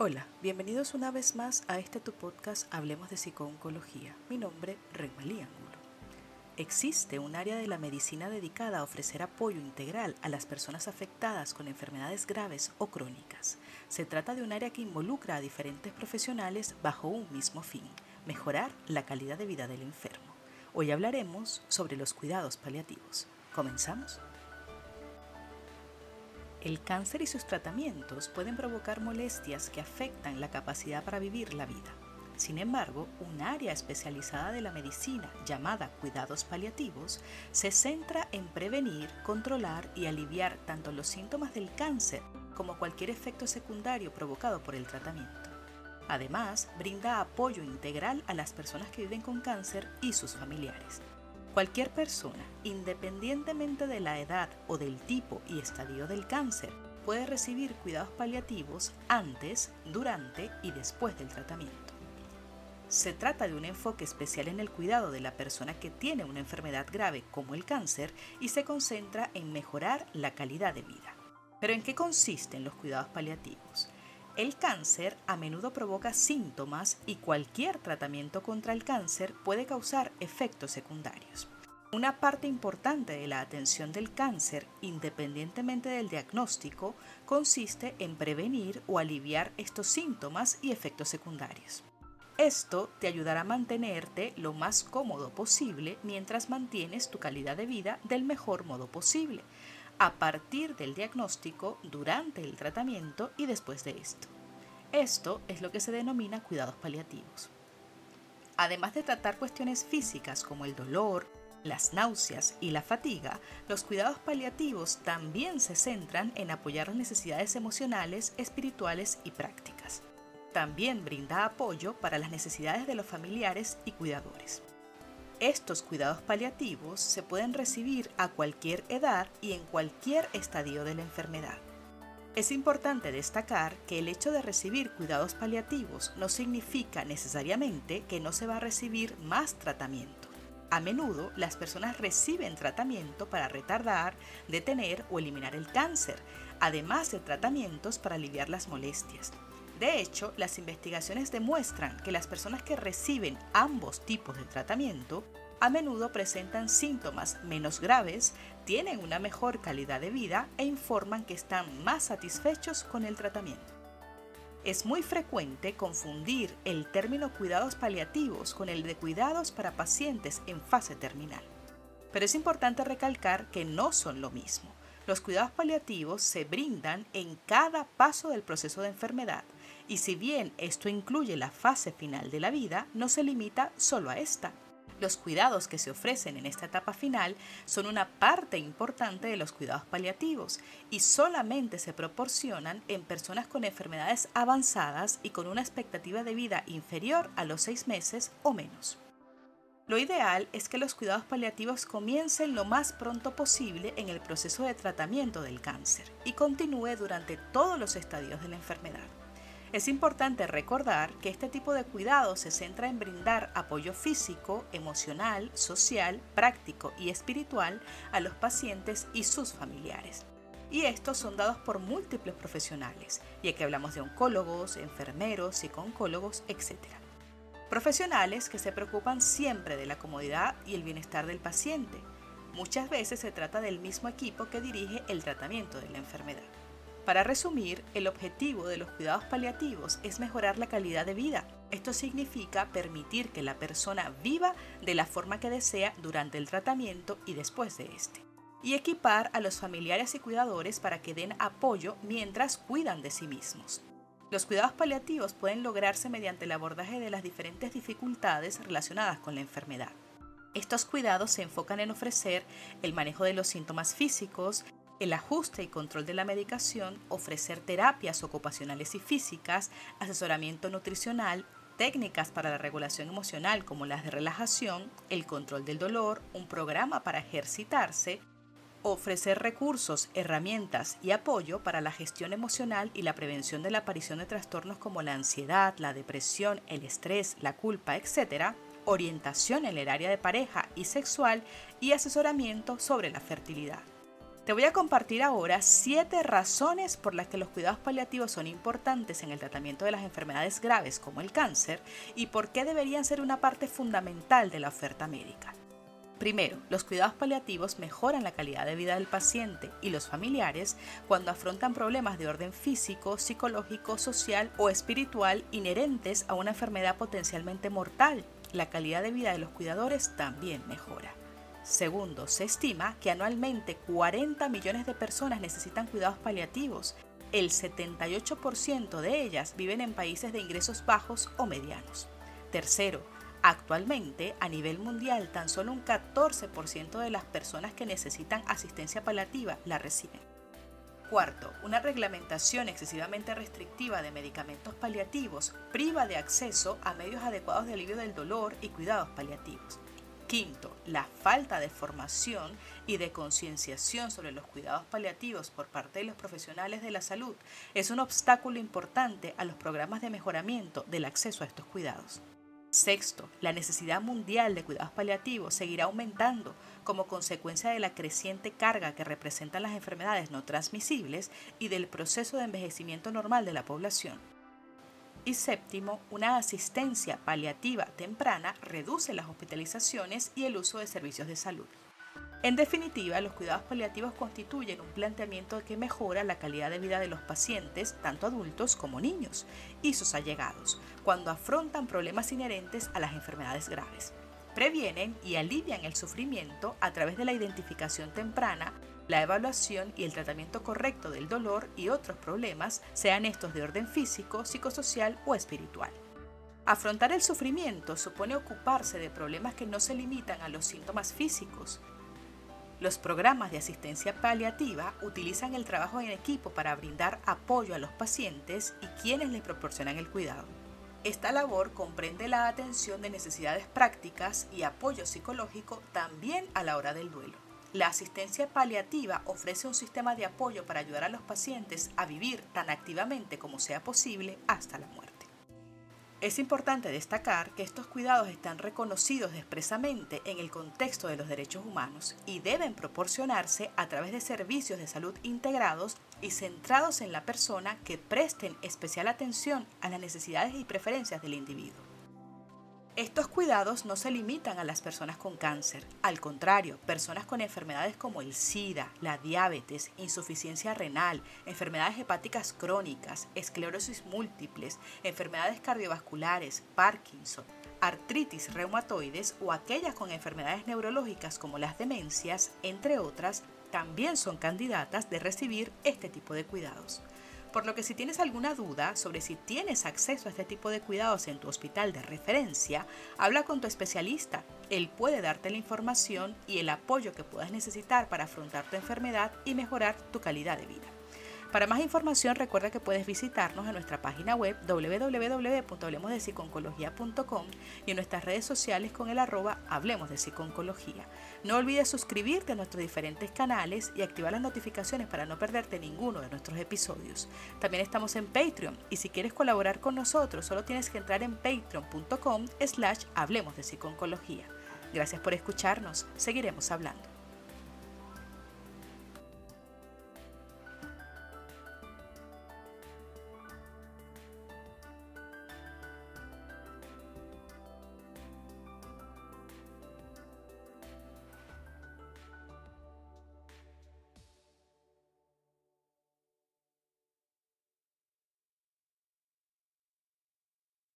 Hola, bienvenidos una vez más a este tu podcast Hablemos de Psicooncología. Mi nombre, Remalí Angulo. Existe un área de la medicina dedicada a ofrecer apoyo integral a las personas afectadas con enfermedades graves o crónicas. Se trata de un área que involucra a diferentes profesionales bajo un mismo fin, mejorar la calidad de vida del enfermo. Hoy hablaremos sobre los cuidados paliativos. ¿Comenzamos? El cáncer y sus tratamientos pueden provocar molestias que afectan la capacidad para vivir la vida. Sin embargo, un área especializada de la medicina llamada cuidados paliativos se centra en prevenir, controlar y aliviar tanto los síntomas del cáncer como cualquier efecto secundario provocado por el tratamiento. Además, brinda apoyo integral a las personas que viven con cáncer y sus familiares. Cualquier persona, independientemente de la edad o del tipo y estadio del cáncer, puede recibir cuidados paliativos antes, durante y después del tratamiento. Se trata de un enfoque especial en el cuidado de la persona que tiene una enfermedad grave como el cáncer y se concentra en mejorar la calidad de vida. Pero ¿en qué consisten los cuidados paliativos? El cáncer a menudo provoca síntomas y cualquier tratamiento contra el cáncer puede causar efectos secundarios. Una parte importante de la atención del cáncer, independientemente del diagnóstico, consiste en prevenir o aliviar estos síntomas y efectos secundarios. Esto te ayudará a mantenerte lo más cómodo posible mientras mantienes tu calidad de vida del mejor modo posible, a partir del diagnóstico, durante el tratamiento y después de esto. Esto es lo que se denomina cuidados paliativos. Además de tratar cuestiones físicas como el dolor, las náuseas y la fatiga, los cuidados paliativos también se centran en apoyar las necesidades emocionales, espirituales y prácticas. También brinda apoyo para las necesidades de los familiares y cuidadores. Estos cuidados paliativos se pueden recibir a cualquier edad y en cualquier estadio de la enfermedad. Es importante destacar que el hecho de recibir cuidados paliativos no significa necesariamente que no se va a recibir más tratamiento. A menudo las personas reciben tratamiento para retardar, detener o eliminar el cáncer, además de tratamientos para aliviar las molestias. De hecho, las investigaciones demuestran que las personas que reciben ambos tipos de tratamiento a menudo presentan síntomas menos graves, tienen una mejor calidad de vida e informan que están más satisfechos con el tratamiento. Es muy frecuente confundir el término cuidados paliativos con el de cuidados para pacientes en fase terminal. Pero es importante recalcar que no son lo mismo. Los cuidados paliativos se brindan en cada paso del proceso de enfermedad y si bien esto incluye la fase final de la vida, no se limita solo a esta. Los cuidados que se ofrecen en esta etapa final son una parte importante de los cuidados paliativos y solamente se proporcionan en personas con enfermedades avanzadas y con una expectativa de vida inferior a los seis meses o menos. Lo ideal es que los cuidados paliativos comiencen lo más pronto posible en el proceso de tratamiento del cáncer y continúe durante todos los estadios de la enfermedad. Es importante recordar que este tipo de cuidado se centra en brindar apoyo físico, emocional, social, práctico y espiritual a los pacientes y sus familiares. Y estos son dados por múltiples profesionales, ya que hablamos de oncólogos, enfermeros, psicooncólogos, etc Profesionales que se preocupan siempre de la comodidad y el bienestar del paciente. Muchas veces se trata del mismo equipo que dirige el tratamiento de la enfermedad. Para resumir, el objetivo de los cuidados paliativos es mejorar la calidad de vida. Esto significa permitir que la persona viva de la forma que desea durante el tratamiento y después de este. Y equipar a los familiares y cuidadores para que den apoyo mientras cuidan de sí mismos. Los cuidados paliativos pueden lograrse mediante el abordaje de las diferentes dificultades relacionadas con la enfermedad. Estos cuidados se enfocan en ofrecer el manejo de los síntomas físicos, el ajuste y control de la medicación, ofrecer terapias ocupacionales y físicas, asesoramiento nutricional, técnicas para la regulación emocional como las de relajación, el control del dolor, un programa para ejercitarse, ofrecer recursos, herramientas y apoyo para la gestión emocional y la prevención de la aparición de trastornos como la ansiedad, la depresión, el estrés, la culpa, etc., orientación en el área de pareja y sexual y asesoramiento sobre la fertilidad. Te voy a compartir ahora siete razones por las que los cuidados paliativos son importantes en el tratamiento de las enfermedades graves como el cáncer y por qué deberían ser una parte fundamental de la oferta médica. Primero, los cuidados paliativos mejoran la calidad de vida del paciente y los familiares cuando afrontan problemas de orden físico, psicológico, social o espiritual inherentes a una enfermedad potencialmente mortal. La calidad de vida de los cuidadores también mejora. Segundo, se estima que anualmente 40 millones de personas necesitan cuidados paliativos. El 78% de ellas viven en países de ingresos bajos o medianos. Tercero, actualmente a nivel mundial tan solo un 14% de las personas que necesitan asistencia paliativa la reciben. Cuarto, una reglamentación excesivamente restrictiva de medicamentos paliativos priva de acceso a medios adecuados de alivio del dolor y cuidados paliativos. Quinto, la falta de formación y de concienciación sobre los cuidados paliativos por parte de los profesionales de la salud es un obstáculo importante a los programas de mejoramiento del acceso a estos cuidados. Sexto, la necesidad mundial de cuidados paliativos seguirá aumentando como consecuencia de la creciente carga que representan las enfermedades no transmisibles y del proceso de envejecimiento normal de la población. Y séptimo, una asistencia paliativa temprana reduce las hospitalizaciones y el uso de servicios de salud. En definitiva, los cuidados paliativos constituyen un planteamiento que mejora la calidad de vida de los pacientes, tanto adultos como niños, y sus allegados, cuando afrontan problemas inherentes a las enfermedades graves. Previenen y alivian el sufrimiento a través de la identificación temprana la evaluación y el tratamiento correcto del dolor y otros problemas, sean estos de orden físico, psicosocial o espiritual. Afrontar el sufrimiento supone ocuparse de problemas que no se limitan a los síntomas físicos. Los programas de asistencia paliativa utilizan el trabajo en equipo para brindar apoyo a los pacientes y quienes les proporcionan el cuidado. Esta labor comprende la atención de necesidades prácticas y apoyo psicológico también a la hora del duelo. La asistencia paliativa ofrece un sistema de apoyo para ayudar a los pacientes a vivir tan activamente como sea posible hasta la muerte. Es importante destacar que estos cuidados están reconocidos expresamente en el contexto de los derechos humanos y deben proporcionarse a través de servicios de salud integrados y centrados en la persona que presten especial atención a las necesidades y preferencias del individuo. Estos cuidados no se limitan a las personas con cáncer, al contrario, personas con enfermedades como el SIDA, la diabetes, insuficiencia renal, enfermedades hepáticas crónicas, esclerosis múltiples, enfermedades cardiovasculares, Parkinson, artritis reumatoides o aquellas con enfermedades neurológicas como las demencias, entre otras, también son candidatas de recibir este tipo de cuidados. Por lo que si tienes alguna duda sobre si tienes acceso a este tipo de cuidados en tu hospital de referencia, habla con tu especialista. Él puede darte la información y el apoyo que puedas necesitar para afrontar tu enfermedad y mejorar tu calidad de vida. Para más información recuerda que puedes visitarnos en nuestra página web www.hablemosdepsiconcología.com y en nuestras redes sociales con el arroba Hablemos de Psiconcología. No olvides suscribirte a nuestros diferentes canales y activar las notificaciones para no perderte ninguno de nuestros episodios. También estamos en Patreon y si quieres colaborar con nosotros solo tienes que entrar en patreon.com slash Hablemos de Psiconcología. Gracias por escucharnos. Seguiremos hablando.